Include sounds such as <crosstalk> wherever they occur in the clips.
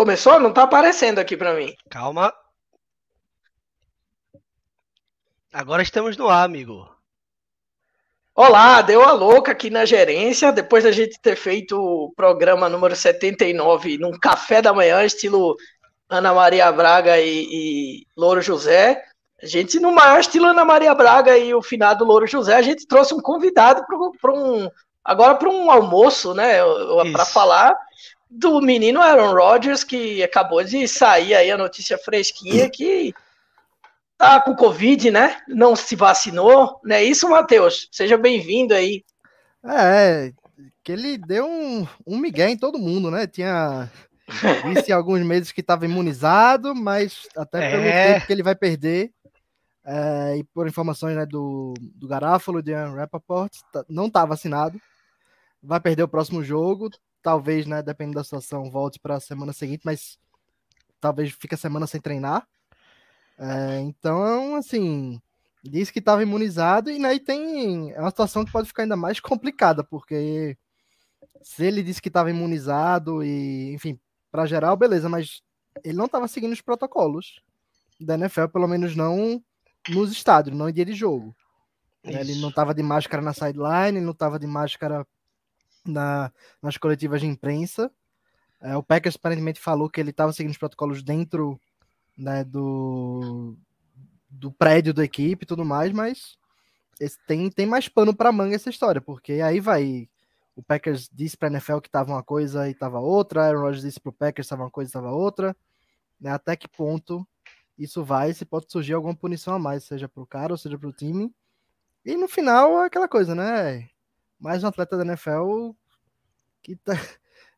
Começou? Não tá aparecendo aqui para mim. Calma. Agora estamos no ar, amigo. Olá, deu a louca aqui na gerência, depois da gente ter feito o programa número 79 num café da manhã, estilo Ana Maria Braga e, e Louro José. A gente, no maior estilo Ana Maria Braga e o finado Louro José, a gente trouxe um convidado para um. Agora para um almoço, né? Para falar do menino Aaron Rodgers, que acabou de sair aí a notícia fresquinha que tá com Covid, né? Não se vacinou, não é isso, Matheus? Seja bem-vindo aí. É, que ele deu um, um migué em todo mundo, né? Tinha <laughs> disse alguns meses que estava imunizado, mas até pelo é. tempo que ele vai perder, é, e por informações né, do, do Garáfalo, de Rappaport, tá, não está vacinado, vai perder o próximo jogo, talvez, né, dependendo da situação, volte para a semana seguinte, mas talvez fique a semana sem treinar. É, então, assim, disse que estava imunizado e aí né, tem é uma situação que pode ficar ainda mais complicada, porque se ele disse que estava imunizado e, enfim, para geral, beleza, mas ele não estava seguindo os protocolos da NFL, pelo menos não nos estádios, não em dia de jogo. Né, ele não estava de máscara na sideline, não estava de máscara na, nas coletivas de imprensa. É, o Packers aparentemente falou que ele estava seguindo os protocolos dentro né, do, do prédio da equipe e tudo mais, mas tem, tem mais pano para manga essa história, porque aí vai. O Packers disse para a NFL que estava uma coisa e estava outra, Aaron Rodgers disse para o Packers estava uma coisa e estava outra. Né, até que ponto isso vai, se pode surgir alguma punição a mais, seja para o cara ou seja para o time. E no final é aquela coisa, né? Mais um atleta da NFL que tá.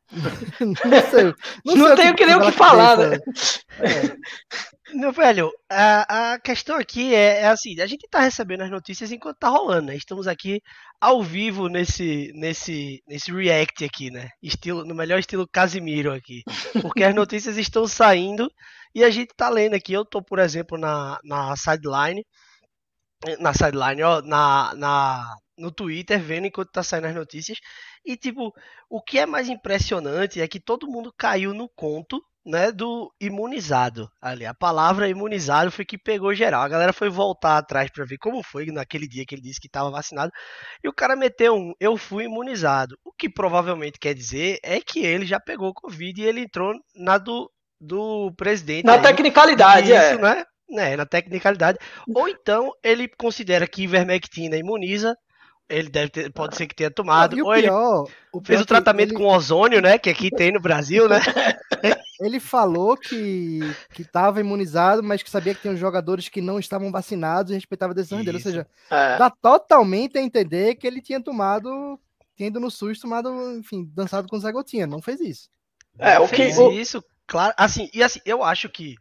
<laughs> não sei. Não, não sei tenho que nem o que falar, né? É. Meu velho, a, a questão aqui é, é assim: a gente tá recebendo as notícias enquanto tá rolando, né? Estamos aqui ao vivo nesse, nesse, nesse react aqui, né? Estilo, no melhor estilo Casimiro aqui. Porque as notícias estão saindo e a gente tá lendo aqui. Eu tô, por exemplo, na, na sideline. Na sideline, ó, na, na, no Twitter vendo enquanto tá saindo as notícias. E, tipo, o que é mais impressionante é que todo mundo caiu no conto, né, do imunizado. Ali, a palavra imunizado foi que pegou geral. A galera foi voltar atrás para ver como foi naquele dia que ele disse que estava vacinado. E o cara meteu um, eu fui imunizado. O que provavelmente quer dizer é que ele já pegou Covid e ele entrou na do, do presidente. Na aí, tecnicalidade, isso, é. né? né, na tecnicalidade. Ou então ele considera que ivermectina imuniza ele deve ter, pode ser que tenha tomado. ou pior, ele o fez o tratamento ele... com ozônio, né? Que aqui tem no Brasil, né? <laughs> ele falou que que estava imunizado, mas que sabia que tinha jogadores que não estavam vacinados e respeitava a decisão dele. Ou seja, é. dá totalmente a entender que ele tinha tomado, tendo no SUS tomado, enfim, dançado com Zé Gotinha. Não fez isso. É, o que fez isso, claro. Assim, e assim, eu acho que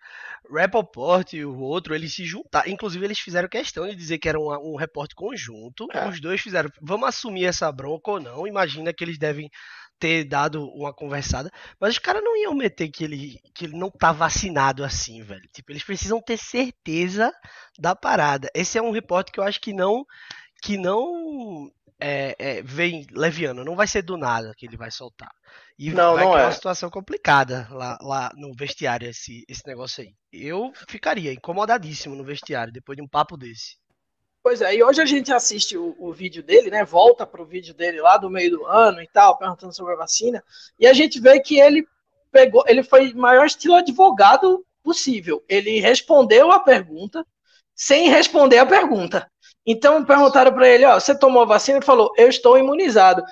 Rappaport e o outro, eles se juntaram. Inclusive, eles fizeram questão de dizer que era um, um repórter conjunto. É. Os dois fizeram, vamos assumir essa bronca ou não. Imagina que eles devem ter dado uma conversada. Mas os caras não iam meter que ele, que ele não tá vacinado assim, velho. Tipo, eles precisam ter certeza da parada. Esse é um repórter que eu acho que não. Que não é, é, vem leviano, não vai ser do nada que ele vai soltar. E não, vai não é uma situação complicada lá, lá no vestiário, esse, esse negócio aí. Eu ficaria incomodadíssimo no vestiário depois de um papo desse. Pois é, e hoje a gente assiste o, o vídeo dele, né? Volta pro vídeo dele lá do meio do ano e tal, perguntando sobre a vacina. E a gente vê que ele pegou, ele foi maior estilo advogado possível. Ele respondeu a pergunta sem responder a pergunta. Então perguntaram para ele: ó, você tomou a vacina? Ele falou: eu estou imunizado.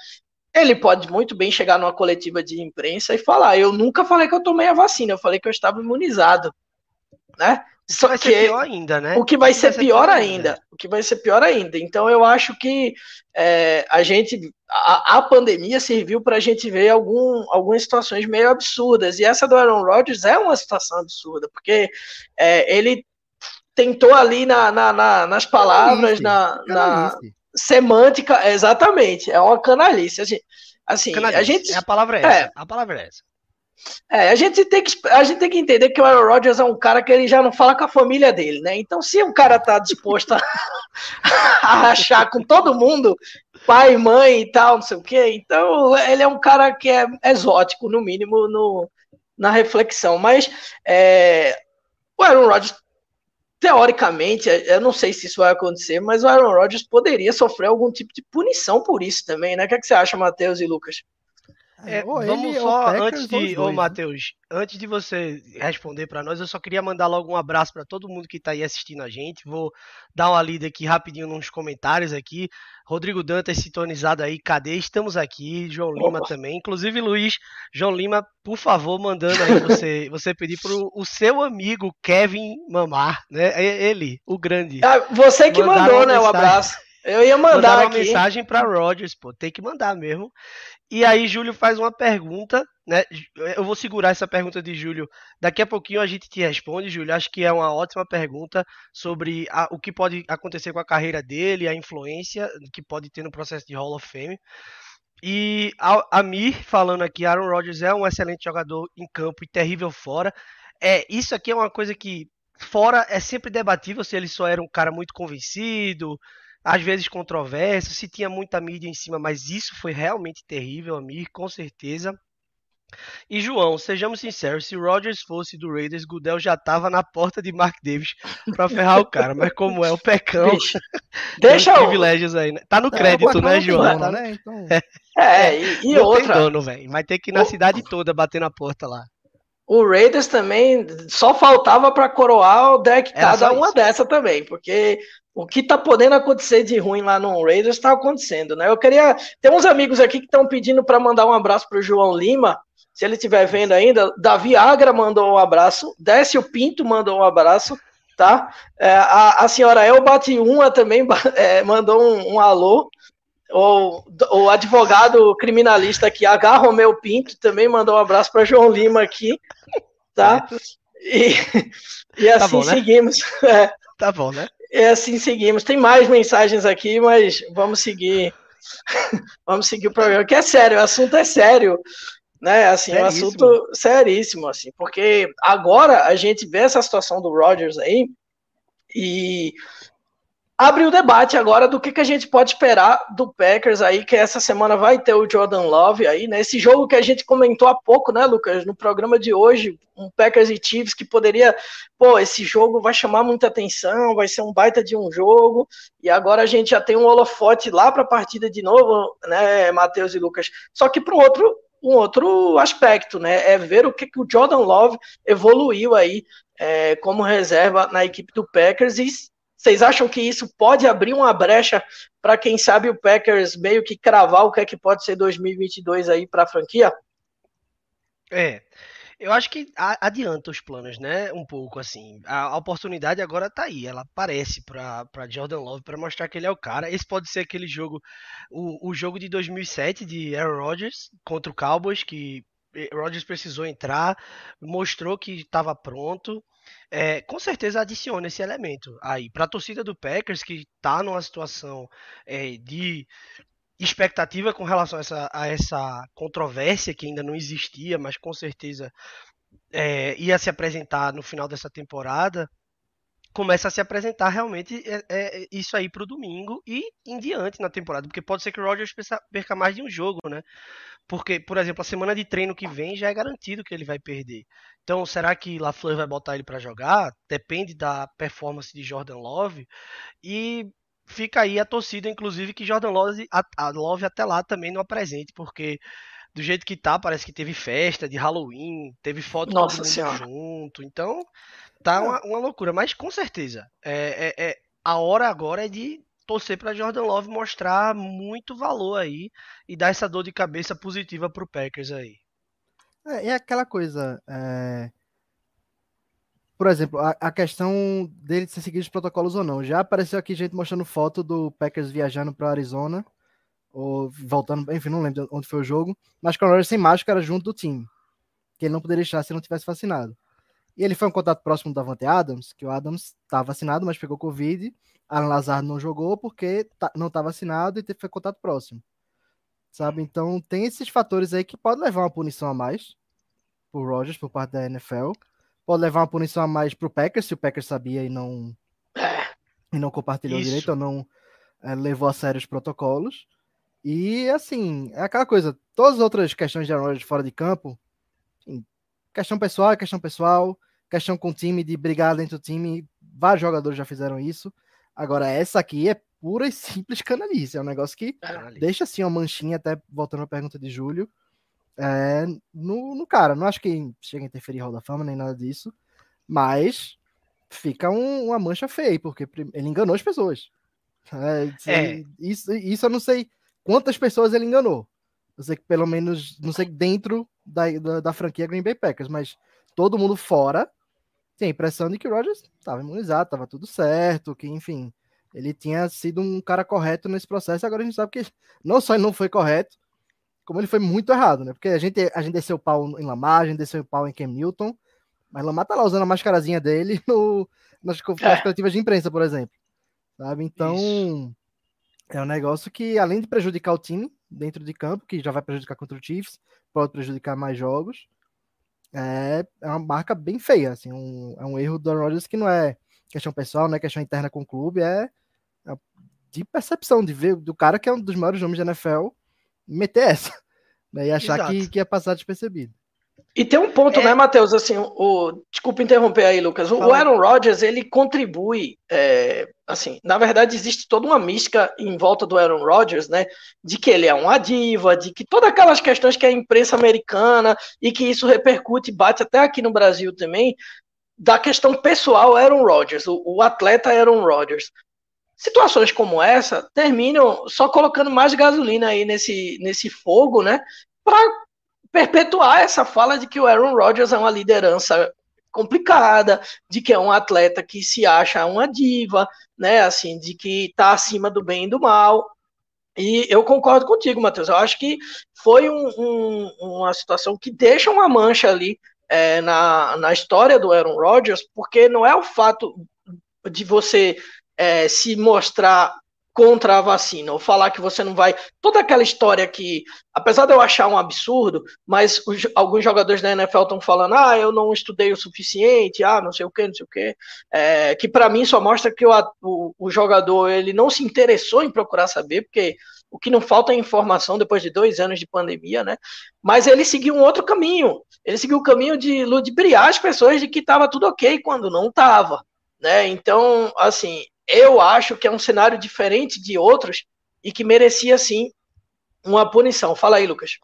Ele pode muito bem chegar numa coletiva de imprensa e falar: eu nunca falei que eu tomei a vacina, eu falei que eu estava imunizado, né? Só vai que ser pior ainda, né? O que vai, ser, ser, pior, pior ainda. ainda. O que vai ser pior ainda. Então eu acho que é, a gente, a, a pandemia serviu para a gente ver algum, algumas situações meio absurdas. E essa do Aaron Rodgers é uma situação absurda, porque é, ele tentou ali na, na, na nas palavras, na, na semântica, exatamente, é uma canalice. Assim, assim canalice. a gente. É a palavra é essa. É, a palavra é essa. É, a gente, tem que, a gente tem que entender que o Aaron Rodgers é um cara que ele já não fala com a família dele, né? Então, se um cara tá disposto a, <laughs> a rachar com todo mundo, pai, mãe e tal, não sei o quê, então ele é um cara que é exótico, no mínimo, no, na reflexão. Mas é, o Aaron Rodgers, teoricamente, é, eu não sei se isso vai acontecer, mas o Aaron Rodgers poderia sofrer algum tipo de punição por isso também, né? O que, é que você acha, Matheus e Lucas? É, vamos só, antes de, ô né? Matheus, antes de você responder para nós, eu só queria mandar logo um abraço para todo mundo que está aí assistindo a gente. Vou dar uma lida aqui rapidinho nos comentários aqui. Rodrigo Dantas sintonizado aí, cadê? Estamos aqui, João Lima Opa. também. Inclusive, Luiz, João Lima, por favor, mandando aí você, <laughs> você pedir pro o seu amigo Kevin Mamar, né? Ele, o grande. Ah, você que mandou, né? O um abraço. Eu ia mandar uma aqui. mensagem para Rogers, pô, tem que mandar mesmo. E aí Júlio faz uma pergunta, né? Eu vou segurar essa pergunta de Júlio. Daqui a pouquinho a gente te responde, Júlio. Acho que é uma ótima pergunta sobre a, o que pode acontecer com a carreira dele, a influência que pode ter no processo de Hall of Fame. E a, a Mir falando aqui, Aaron Rodgers é um excelente jogador em campo e terrível fora. É, isso aqui é uma coisa que fora é sempre debatível se ele só era um cara muito convencido, às vezes controverso, se tinha muita mídia em cima, mas isso foi realmente terrível, Amir, com certeza. E João, sejamos sinceros, se o Rodgers fosse do Raiders, Gudel já tava na porta de Mark Davis para ferrar o cara, mas como é o pecão, deixa os privilégios aí, né? Tá no crédito, é, né, João? Né? Então... É, e, e outra. Dono, Vai ter que ir na o... cidade toda bater na porta lá. O Raiders também só faltava para coroar o deck cada uma dessa também, porque o que tá podendo acontecer de ruim lá no Raiders está acontecendo, né? Eu queria. Tem uns amigos aqui que estão pedindo para mandar um abraço para o João Lima, se ele estiver vendo ainda. Davi Agra mandou um abraço, Décio Pinto mandou um abraço, tá? É, a, a senhora El Batiunha também <laughs> é, mandou um, um alô. O, o, advogado criminalista aqui, H. Romeu Pinto, também mandou um abraço para João Lima aqui, tá? E, <laughs> e assim tá bom, né? seguimos. <laughs> É. Tá bom, né? E assim seguimos. Tem mais mensagens aqui, mas vamos seguir. <laughs> vamos seguir o programa, que é sério, o assunto é sério. Né, assim, é um assunto seríssimo, assim, porque agora a gente vê essa situação do Rogers aí, e abre o debate agora do que, que a gente pode esperar do Packers aí, que essa semana vai ter o Jordan Love aí, né? Esse jogo que a gente comentou há pouco, né, Lucas, no programa de hoje, um Packers e Chiefs que poderia, pô, esse jogo vai chamar muita atenção, vai ser um baita de um jogo, e agora a gente já tem um holofote lá para a partida de novo, né, Matheus e Lucas. Só que para um outro um outro aspecto, né? É ver o que, que o Jordan Love evoluiu aí é, como reserva na equipe do Packers e vocês acham que isso pode abrir uma brecha para quem sabe o Packers meio que cravar o que é que pode ser 2022 aí para a franquia? É. Eu acho que adianta os planos, né? Um pouco assim. A oportunidade agora está aí. Ela aparece para Jordan Love para mostrar que ele é o cara. Esse pode ser aquele jogo, o, o jogo de 2007 de Aaron Rodgers contra o Cowboys, que Rodgers precisou entrar, mostrou que estava pronto é, com certeza adiciona esse elemento aí para a torcida do Packers que está numa situação é, de expectativa com relação a essa, a essa, controvérsia que ainda não existia, mas com certeza é, ia se apresentar no final dessa temporada começa a se apresentar realmente é, é isso aí para o domingo e em diante na temporada, porque pode ser que o Rodgers perca mais de um jogo, né? Porque, por exemplo, a semana de treino que vem já é garantido que ele vai perder. Então, será que LaFleur vai botar ele para jogar? Depende da performance de Jordan Love. E fica aí a torcida, inclusive, que Jordan Love, a, a Love até lá também não apresente, porque do jeito que tá, parece que teve festa de Halloween, teve foto Nossa todo mundo senhora. junto. Então, tá uma, uma loucura. Mas com certeza, é, é, é, a hora agora é de torcer para Jordan Love mostrar muito valor aí e dar essa dor de cabeça positiva pro Packers aí. É, é aquela coisa. É... Por exemplo, a, a, questão dele de ser seguido os protocolos ou não. Já apareceu aqui gente mostrando foto do Packers viajando para Arizona, ou voltando, enfim, não lembro onde foi o jogo, mas com a sem máscara junto do time. Que ele não poderia estar se não tivesse vacinado. E ele foi um contato próximo do Davante Adams, que o Adams está vacinado, mas pegou Covid. Alan Lazard não jogou porque tá, não está vacinado e foi contato próximo. Sabe? Então tem esses fatores aí que pode levar uma punição a mais pro Rogers por parte da NFL. Pode levar uma punição a mais pro Packers, se o Packers sabia e não e não compartilhou Isso. direito ou não é, levou a sério os protocolos. E assim, é aquela coisa, todas as outras questões de Aaron Rodgers fora de campo, questão pessoal é questão pessoal, questão com o time, de brigar dentro do time, vários jogadores já fizeram isso. Agora, essa aqui é pura e simples canalice, é um negócio que canalice. deixa assim uma manchinha, até voltando à pergunta de Júlio, é, no, no, cara. Não acho que chega a interferir em Hall da Fama nem nada disso, mas fica um, uma mancha feia, porque ele enganou as pessoas. É, é. Isso, isso eu não sei quantas pessoas ele enganou. Eu sei que pelo menos, não sei dentro da, da, da franquia Green Bay Packers, mas todo mundo fora tem a impressão de que o Rogers estava imunizado, estava tudo certo, que enfim, ele tinha sido um cara correto nesse processo. Agora a gente sabe que não só ele não foi correto, como ele foi muito errado, né? Porque a gente, a gente desceu o pau em Lamar, a gente desceu o pau em Cam Newton, mas Lamar tá lá usando a mascarazinha dele <laughs> no, nas, nas é. coletivas de imprensa, por exemplo. Sabe? Então, Isso. É um negócio que, além de prejudicar o time dentro de campo, que já vai prejudicar contra o Chiefs, pode prejudicar mais jogos, é, é uma marca bem feia. Assim, um, é um erro do Rodgers que não é questão pessoal, não é questão interna com o clube, é, é de percepção, de ver do cara que é um dos maiores nomes da NFL meter essa. Né, e achar que, que ia passar despercebido. E tem um ponto, é... né, Matheus? Assim, o, desculpa interromper aí, Lucas. O, Aaron Rodgers ele contribui. É, assim, na verdade, existe toda uma mística em volta do Aaron Rodgers, né? De que ele é uma diva, de que todas aquelas questões que a imprensa americana e que isso repercute, bate até aqui no Brasil também, da questão pessoal Aaron Rodgers, o, o atleta Aaron Rodgers. Situações como essa terminam só colocando mais gasolina aí nesse, nesse fogo, né? Para perpetuar essa fala de que o Aaron Rodgers é uma liderança complicada, de que é um atleta que se acha uma diva, né? Assim, de que está acima do bem e do mal. E eu concordo contigo, Matheus. Eu acho que foi um, um, uma situação que deixa uma mancha ali é, na, na história do Aaron Rodgers, porque não é o fato de você é, se mostrar contra a vacina, ou falar que você não vai. Toda aquela história que, apesar de eu achar um absurdo, mas os, alguns jogadores da NFL estão falando, ah, eu não estudei o suficiente, ah, não sei o que, não sei o que, é, que para mim só mostra que o, o, o, jogador ele não se interessou em procurar saber, porque o que não falta é informação depois de dois anos de pandemia, né? Mas ele seguiu um outro caminho, ele seguiu o caminho de ludibriar as pessoas de que estava tudo ok quando não estava. Né? Então, assim, eu acho que é um cenário diferente de outros e que merecia sim uma punição. Fala aí, Lucas.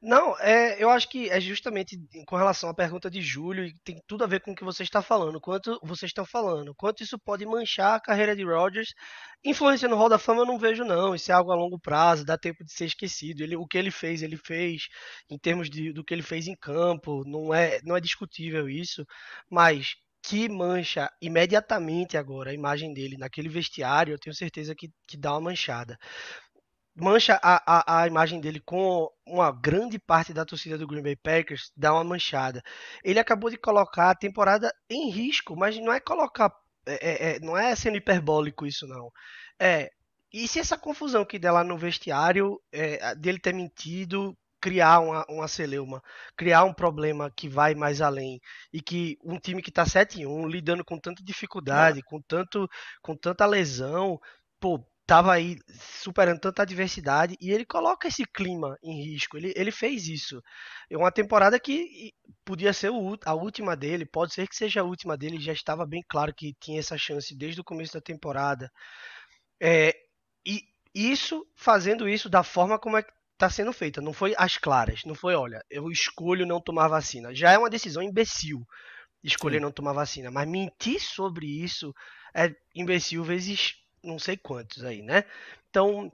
Não, é, eu acho que é justamente com relação à pergunta de Júlio, e tem tudo a ver com o que você está falando, quanto vocês estão falando, quanto isso pode manchar a carreira de Rodgers. Influência no Hall da Fama eu não vejo, não. Isso é algo a longo prazo, dá tempo de ser esquecido. Ele, o que ele fez, ele fez em termos de, do que ele fez em campo, não é, não é discutível isso, mas que mancha imediatamente agora a imagem dele naquele vestiário, eu tenho certeza que, que dá uma manchada. Mancha a, a, a imagem dele com uma grande parte da torcida do Green Bay Packers, dá uma manchada. Ele acabou de colocar a temporada em risco, mas não é colocar. É, é, é não é sendo hiperbólico isso, não. É. E se essa confusão que der lá no vestiário, é, dele ter mentido, criar uma, uma celeuma, criar um problema que vai mais além e que um time que está 7-1, lidando com tanta dificuldade, com, tanto, com tanta lesão, pô, tava aí superando tanta adversidade e ele coloca esse clima em risco. Ele, ele fez isso. É uma temporada que podia ser a última dele, pode ser que seja a última dele, já estava bem claro que tinha essa chance desde o começo da temporada. É, e isso, fazendo isso da forma como é está sendo feita. Não foi às claras. Não foi, olha, eu escolho não tomar vacina. Já é uma decisão imbecil escolher Sim. não tomar vacina. Mas mentir sobre isso é imbecil vezes não sei quantos aí, né? Então,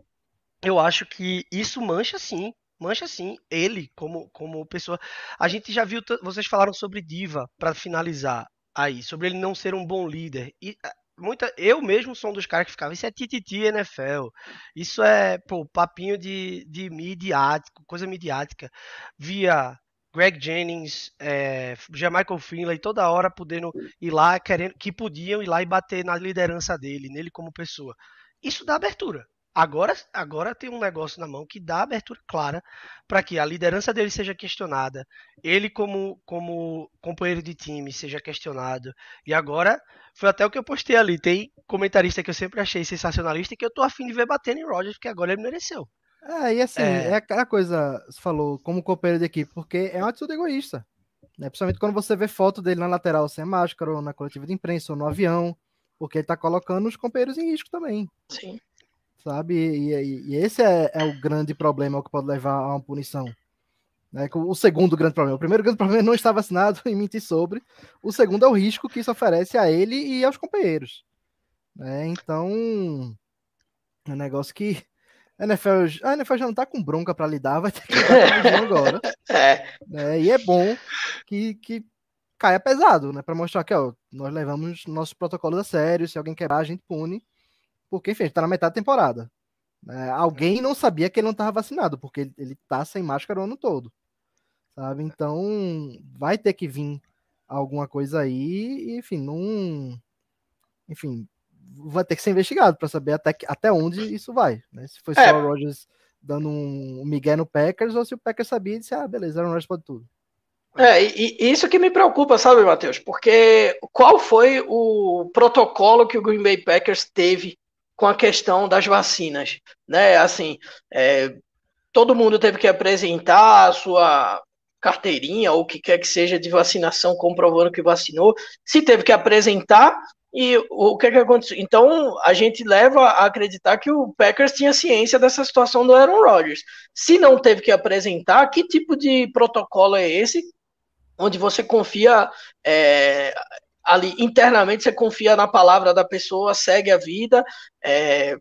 eu acho que isso mancha sim. Mancha sim ele como, como pessoa. A gente já viu, vocês falaram sobre Diva para finalizar aí, sobre ele não ser um bom líder. E muita, eu mesmo sou um dos caras que ficava, isso é tititi NFL, isso é, pô, papinho de, de midiático, coisa midiática, via Greg Jennings, é, Michael Finlay, toda hora podendo ir lá, querendo, que podiam ir lá e bater na liderança dele, nele como pessoa. Isso dá abertura. Agora, agora tem um negócio na mão que dá abertura clara para que a liderança dele seja questionada, ele como, como companheiro de time seja questionado. E agora foi até o que eu postei ali. Tem comentarista que eu sempre achei sensacionalista e que eu tô afim de ver batendo em Rogers, porque agora ele mereceu. É, e assim, é, é aquela coisa, você falou, como companheiro de equipe, porque é uma atitude egoísta. Né? Principalmente quando você vê foto dele na lateral sem máscara, ou na coletiva de imprensa, ou no avião, porque ele tá colocando os companheiros em risco também. Sim. Sabe? E, e, e esse é, é, o grande problema que pode levar a uma punição. Né? O segundo grande problema. O primeiro grande problema é não estar vacinado <laughs> e mentir sobre. O segundo é o risco que isso oferece a ele e aos companheiros. Né? Então, é um negócio que a NFL, a NFL já não tá com bronca para lidar, vai ter que lidar com <laughs> agora. É. Né? E é bom que, que caia pesado, né? Para mostrar que ó, nós levamos nossos protocolos a sério. Se alguém quebrar, a gente pune. Porque, enfim, a gente tá na metade da temporada. É, alguém não sabia que ele não estava vacinado, porque ele, ele tá sem máscara o ano todo. Sabe? Então, vai ter que vir alguma coisa aí, e, enfim, não. Enfim, vai ter que ser investigado para saber até, até onde isso vai. Né? Se foi só é. o Rogers dando um, migué no Packers, ou se o Packers sabia e disse, ah, beleza, Aaron Rodgers pode tudo. É, e, e isso que me preocupa, sabe, Matheus? Porque qual foi o protocolo que o Green Bay Packers teve com a questão das vacinas? Né? Assim, é, todo mundo teve que apresentar a sua carteirinha ou o que quer que seja de vacinação comprovando que vacinou. Se teve que apresentar, e o que, é que aconteceu? Então, a gente leva a acreditar que o Packers tinha ciência dessa situação do Aaron Rodgers. Se não teve que apresentar, que tipo de protocolo é esse? Onde você confia é, ali internamente, você confia na palavra da pessoa, segue a vida, é,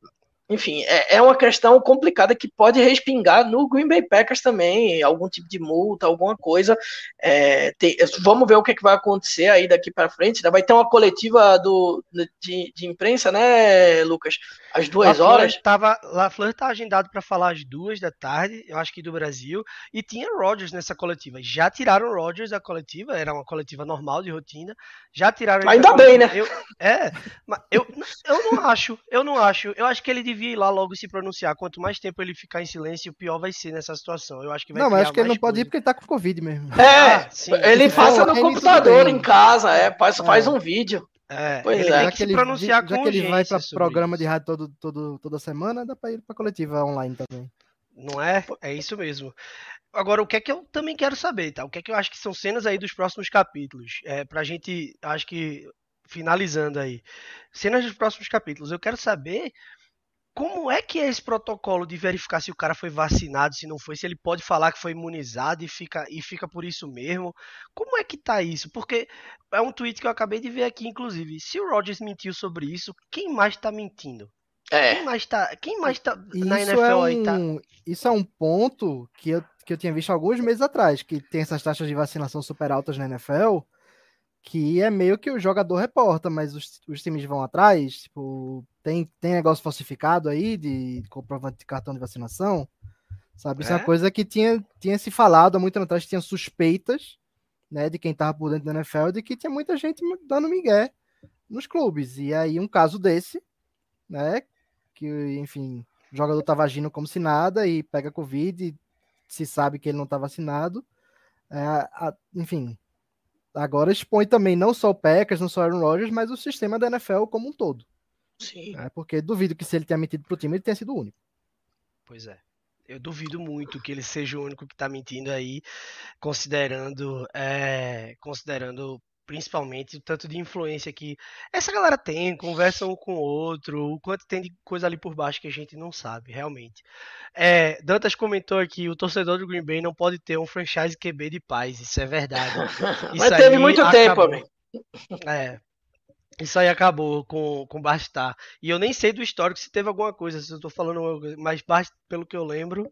enfim, é, é uma questão complicada que pode respingar no Green Bay Packers também, algum tipo de multa, alguma coisa. É, tem, vamos ver o que, é que vai acontecer aí daqui para frente. Né? Vai ter uma coletiva do, de, de imprensa, né, Lucas? Às duas La horas. Tava, Fleur está agendado para falar às duas da tarde, eu acho que do Brasil, e tinha Rodgers nessa coletiva. Já tiraram Rodgers da coletiva, era uma coletiva normal de rotina. Já tiraram. Ainda bem, né? Eu, é, mas eu, eu não acho, eu não acho. Eu acho que ele devia ir lá logo se pronunciar. Quanto mais tempo ele ficar em silêncio, pior vai ser nessa situação. Eu acho que vai Não, mas acho que ele não pode ir porque ele tá com Covid mesmo. É, ah, sim, ele faça no computador em casa, é, faz, é. faz um vídeo. É, pois ele é. tem que se pronunciar já, já que ele vai para programa isso. de rádio todo, todo, toda semana, dá para ir para coletiva online também. Não é? É isso mesmo. Agora, o que é que eu também quero saber, tá? O que é que eu acho que são cenas aí dos próximos capítulos? É, pra gente, acho que, finalizando aí. Cenas dos próximos capítulos. Eu quero saber como é que é esse protocolo de verificar se o cara foi vacinado, se não foi, se ele pode falar que foi imunizado e fica, e fica por isso mesmo? Como é que tá isso? Porque é um tweet que eu acabei de ver aqui, inclusive. Se o Rogers mentiu sobre isso, quem mais tá mentindo? É. Quem mais tá, quem mais tá na isso NFL é um, aí tá? Isso é um ponto que eu, que eu tinha visto alguns meses atrás, que tem essas taxas de vacinação super altas na NFL que é meio que o jogador reporta, mas os, os times vão atrás, tipo, tem, tem negócio falsificado aí de comprovante de cartão de vacinação, sabe? Isso é, é. uma coisa que tinha, tinha se falado há muito tempo atrás, tinha suspeitas, né, de quem tava por dentro da NFL, de que tinha muita gente dando migué nos clubes, e aí um caso desse, né, que, enfim, o jogador tava agindo como se nada e pega Covid, e se sabe que ele não tá vacinado, é, a, enfim, agora expõe também não só o Packers, não só o Aaron Rodgers, mas o sistema da NFL como um todo. Sim. É, porque duvido que se ele tenha mentido pro time, ele tenha sido o único. Pois é. Eu duvido muito que ele seja o único que tá mentindo aí, considerando, é, considerando principalmente o tanto de influência que essa galera tem, conversa um com o outro, o quanto tem de coisa ali por baixo que a gente não sabe, realmente. É, Dantas comentou aqui, o torcedor do Green Bay não pode ter um franchise QB de paz, isso é verdade. <laughs> Isso Mas teve muito acabou. tempo, amigo. É, isso aí acabou com, com Bastar. E eu nem sei do histórico se teve alguma coisa, se eu tô falando, mas pelo que eu lembro,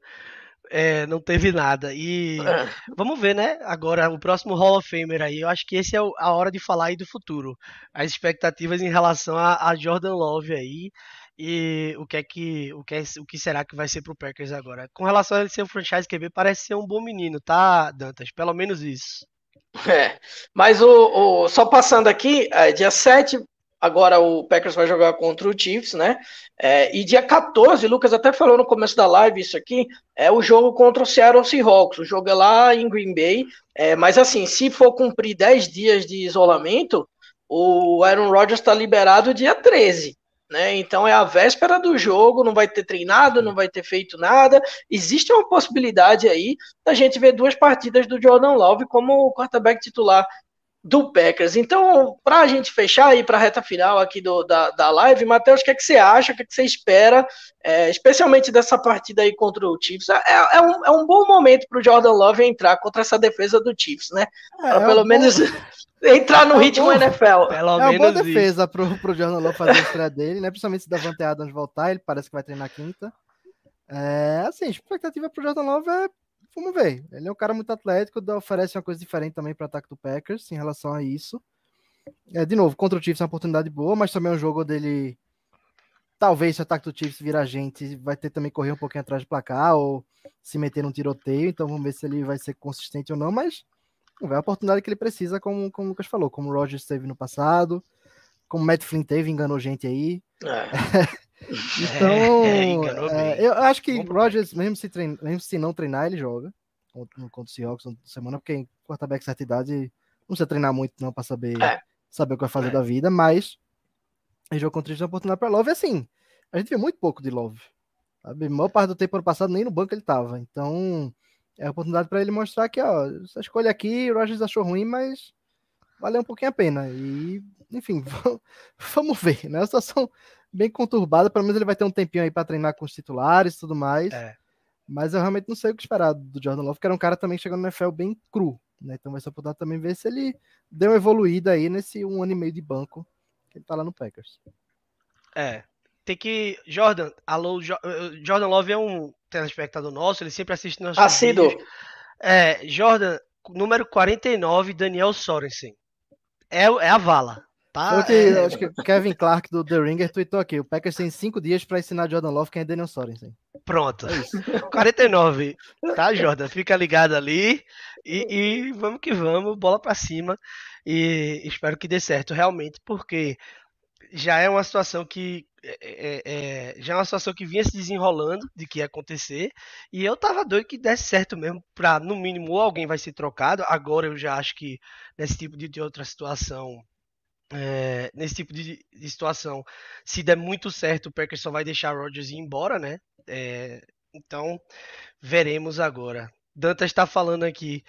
é, não teve nada. E é. vamos ver, né? Agora, o próximo Hall of Famer aí, eu acho que esse é a hora de falar aí do futuro. As expectativas em relação a, a Jordan Love aí. E o que é que o que, é, o que será que vai ser pro Packers agora? Com relação a ele ser um franchise QB, parece ser um bom menino, tá, Dantas? Pelo menos isso. É, mas o, o só passando aqui, é, dia 7 Agora o Packers vai jogar contra o Chiefs, né? É, e dia 14, Lucas até falou no começo da live isso aqui, é o jogo contra o Seattle Seahawks. O jogo é lá em Green Bay. É, mas assim, se for cumprir 10 dias de isolamento, o Aaron Rodgers está liberado dia 13. né? Então é a véspera do jogo, não vai ter treinado, não vai ter feito nada. Existe uma possibilidade aí da gente ver duas partidas do Jordan Love como quarterback titular do Packers. Então, para a gente fechar aí para a reta final aqui do, da, da live, Matheus, o que, é que você acha, o que, é que você espera, é, especialmente dessa partida aí contra o Chiefs? É, é, é um, é um bom momento para o Jordan Love entrar contra essa defesa do Chiefs, né? É, pra, pelo menos bom... <laughs> entrar no ritmo bom... NFL. Pelo é uma boa defesa para o Jordan Love fazer a estreia dele, né? Principalmente se Davante Adams voltar, ele parece que vai treinar quinta. É, assim, a expectativa para o Jordan Love é vamos ver. Ele é um cara muito atlético, oferece uma coisa diferente também para o ataque do Packers em relação a isso. É, de novo, contra o Chiefs é uma oportunidade boa, mas também é um jogo dele. Talvez se o ataque do Chiefs virar gente, vai ter também correr um pouquinho atrás do placar ou se meter num tiroteio. Então vamos ver se ele vai ser consistente ou não. Mas é a oportunidade que ele precisa, como, como o Lucas falou, como o Rogers teve no passado, como o Matt Flynn teve, enganou gente aí. É. <laughs> <laughs> Então, é, é, eu acho que o Rodgers, mesmo se, trein... mesmo se não treinar, ele joga contra, contra o Seahawks na semana, porque em quarterback certa idade não precisa treinar muito não para saber, é. saber o que vai fazer é. da vida, mas ele jogou contra a oportunidade para Love, assim, a gente vê muito pouco de Love. Sabe? A maior parte do tempo ano passado nem no banco ele tava, então é a oportunidade para ele mostrar que, ó, essa escolha aqui, o Rodgers achou ruim, mas valeu um pouquinho a pena. E, enfim, <laughs> vamos ver, né? A situação bem conturbada. Pelo menos ele vai ter um tempinho aí para treinar com os titulares e tudo mais. É. Mas eu realmente não sei o que esperar do Jordan Love, que era um cara também que chegou no NFL bem cru. Né? Então vai ser oportunidade também ver se ele deu uma evoluída aí nesse um ano e meio de banco que ele tá lá no Packers. É. Tem que. Jordan, alô, Jordan Love é um telespectador nosso, ele sempre assiste nossos Assíduo. É, Jordan, número 49, Daniel Sorensen. É, é a vala. Tá, que, é... Acho que o Kevin Clark do The Ringer tweetou aqui: o Packers tem cinco dias para ensinar Jordan Love quem é Daniel Sorensen. Pronto. É 49. <laughs> Tá, Jordan? Fica ligado ali e, e vamos que vamos, bola para cima. E espero que dê certo realmente, porque já é uma situação que é, é, é, já é uma situação que vinha se desenrolando de que ia acontecer e eu tava doido que desse certo mesmo para no mínimo alguém vai ser trocado agora eu já acho que nesse tipo de, de outra situação é, nesse tipo de, de, situação, se der muito certo, o Packers só vai deixar Rodgers ir embora, né? É, então, veremos agora. Dantas está falando aqui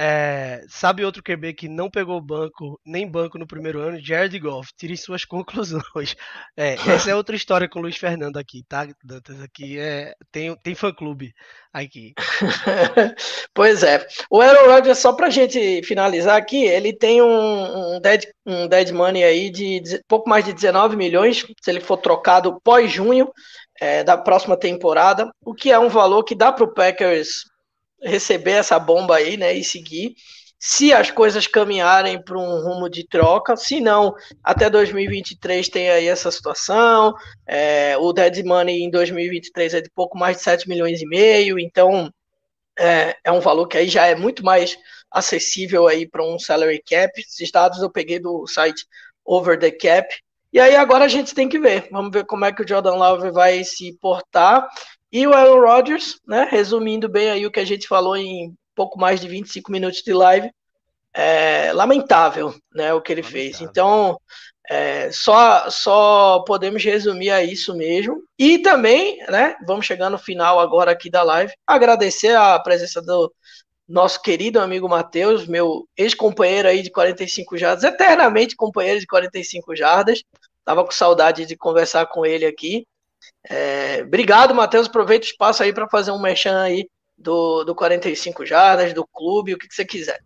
é, sabe outro QB que não pegou banco, nem banco no primeiro ano? Jared Goff. Tire suas <laughs> conclusões. É, essa é outra história com o Luiz Fernando aqui, tá, Dantas? Aqui é, tem, tem fã-clube aqui. <laughs> pois é. O Aaron Rodgers, só pra gente finalizar aqui, ele tem um, um, dead, um dead money aí de, de pouco mais de 19 milhões, se ele for trocado pós-junho é, da próxima temporada, o que é um valor que dá pro Packers receber essa bomba aí, né, e seguir. Se as coisas caminharem para um rumo de troca, se não, até 2023 tem aí essa situação. É, o Dead Money em 2023 é de pouco mais de 7 milhões e meio, então é, é um valor que aí já é muito mais acessível aí para um salary cap. Esses dados eu peguei do site Over the Cap. E aí agora a gente tem que ver. Vamos ver como é que o Jordan Love vai se portar. E o Aaron Rodgers, né, resumindo bem aí o que a gente falou em pouco mais de 25 minutos de live, é lamentável né, o que ele lamentável. fez. Então, é, só, só podemos resumir a isso mesmo. E também, né, vamos chegar no final agora aqui da live, agradecer a presença do nosso querido amigo Matheus, meu ex-companheiro aí de 45 jardas, eternamente companheiro de 45 jardas. Tava com saudade de conversar com ele aqui. É, obrigado, Matheus. Aproveita o espaço aí para fazer um mechan aí do, do 45 Jardas, do clube, o que, que você quiser.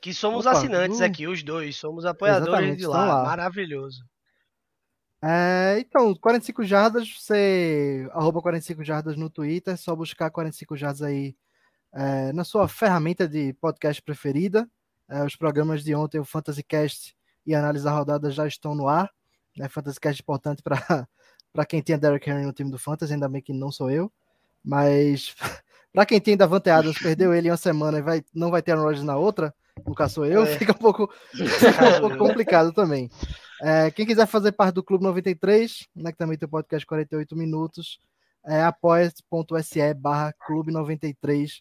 Que somos Opa, assinantes uh, aqui, os dois. Somos apoiadores de lá. lá. Maravilhoso. É, então, 45 Jardas, você arroba 45 Jardas no Twitter, é só buscar 45 Jardas aí é, na sua ferramenta de podcast preferida. É, os programas de ontem, o Fantasy Cast e a Análise da Rodada já estão no ar. Né? Fantasy Cast é importante para para quem tem a Derrick Henry no time do Fantasy, ainda bem que não sou eu. Mas <laughs> para quem tem Davante Adams, perdeu ele em uma semana e vai, não vai ter Aaron Rodgers na outra, caso sou eu, é. fica, um pouco, fica um pouco complicado também. É, quem quiser fazer parte do Clube 93, né, que também tem o podcast 48 minutos, é apoia.se barra Clube 93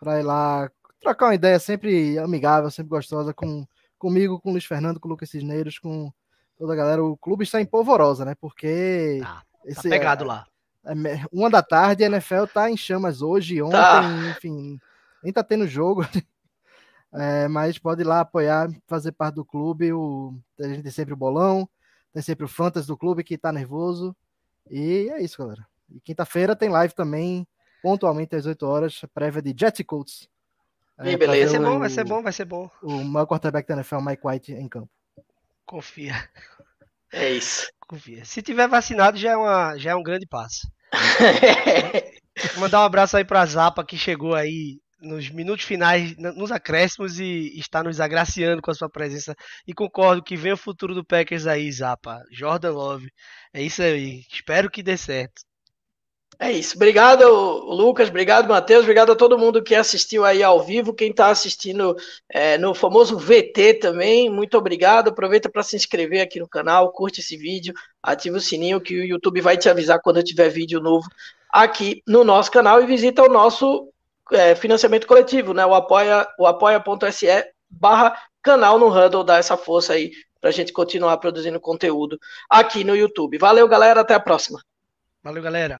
para ir lá trocar uma ideia sempre amigável, sempre gostosa com comigo, com o Luiz Fernando, com o Lucas Cisneiros, com toda a galera, o clube está em polvorosa, né? Porque. Tá, tá esse, pegado é, lá. É, uma da tarde, a NFL tá em chamas hoje, ontem, tá. enfim. Nem tá tendo jogo. <laughs> É, mas pode ir lá apoiar, fazer parte do clube. O, a gente tem sempre o bolão, tem sempre o fantasy do clube que tá nervoso. E é isso, galera. E quinta-feira tem live também, pontualmente às 8 horas, prévia de Jet Colts. É, beleza. Vai ser, bom, vai ser bom, vai ser bom. O maior quarterback da NFL, Mike White, em campo. Confia. É isso. Confia. Se tiver vacinado, já é, uma, já é um grande passo. <laughs> Mandar um abraço aí pra Zapa, que chegou aí nos minutos finais, nos acréscimos e está nos agraciando com a sua presença. E concordo que vem o futuro do Packers aí, Zapa. Jordan Love. É isso aí. Espero que dê certo. É isso. Obrigado, Lucas. Obrigado, Matheus. Obrigado a todo mundo que assistiu aí ao vivo. Quem está assistindo é, no famoso VT também, muito obrigado. Aproveita para se inscrever aqui no canal, curte esse vídeo, ativa o sininho que o YouTube vai te avisar quando tiver vídeo novo aqui no nosso canal e visita o nosso é, financiamento coletivo, né? O apoia, o apoia.se barra canal no handle, dá essa força aí para a gente continuar produzindo conteúdo aqui no YouTube. Valeu, galera, até a próxima. Valeu, galera.